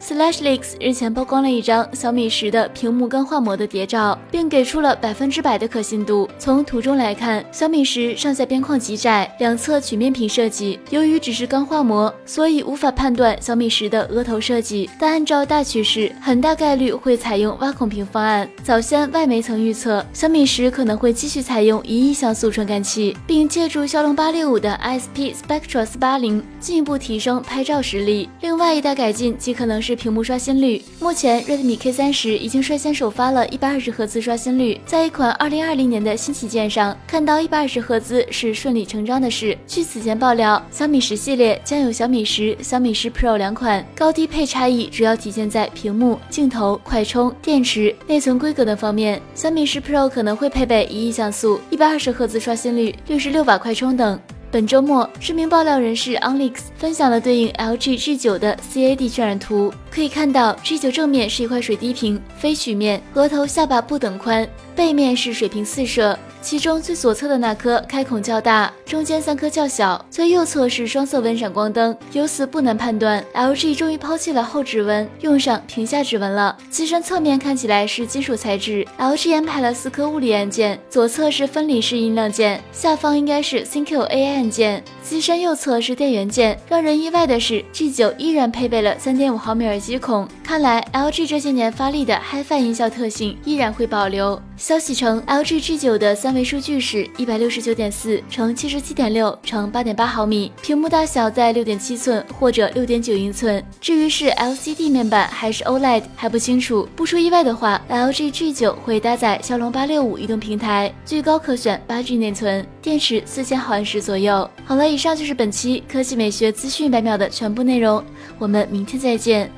SlashLeaks 日前曝光了一张小米十的屏幕钢化膜的谍照，并给出了百分之百的可信度。从图中来看，小米十上下边框极窄，两侧曲面屏设计。由于只是钢化膜，所以无法判断小米十的额头设计。但按照大趋势，很大概率会采用挖孔屏方案。早先外媒曾预测，小米十可能会继续采用一亿像素传感器，并借助骁龙八六五的 ISP Spectra 四八零进一步提升拍照实力。另外一大改进极可能是。是屏幕刷新率。目前，Redmi K 三十已经率先首发了一百二十赫兹刷新率，在一款二零二零年的新旗舰上看到一百二十赫兹是顺理成章的事。据此前爆料，小米十系列将有小米十、小米十 Pro 两款，高低配差异主要体现在屏幕、镜头、快充、电池、内存规格等方面。小米十 Pro 可能会配备一亿像素、一百二十赫兹刷新率、六十六瓦快充等。本周末，知名爆料人士 Onlix 分享了对应 LG G9 的 CAD 渲染图。可以看到，G9 正面是一块水滴屏，非曲面，额头、下巴不等宽；背面是水平四摄。其中最左侧的那颗开孔较大，中间三颗较小，最右侧是双色纹闪光灯。由此不难判断，LG 终于抛弃了后指纹，用上屏下指纹了。机身侧面看起来是金属材质，LG 安排了四颗物理按键，左侧是分离式音量键，下方应该是 ThinQ AI 按键。机身右侧是电源键。让人意外的是，G9 依然配备了3.5毫米耳机孔，看来 LG 这些年发力的 HiFi 音效特性依然会保留。消息称，LG G9 的三维数据是一百六十九点四乘七十十七点六乘八点八毫米，屏幕大小在六点七寸或者六点九英寸。至于是 LCD 面板还是 OLED 还不清楚。不出意外的话，LG G9 会搭载骁龙八六五移动平台，最高可选八 G 内存，电池四千毫安时左右。好了，以上就是本期科技美学资讯百秒的全部内容，我们明天再见。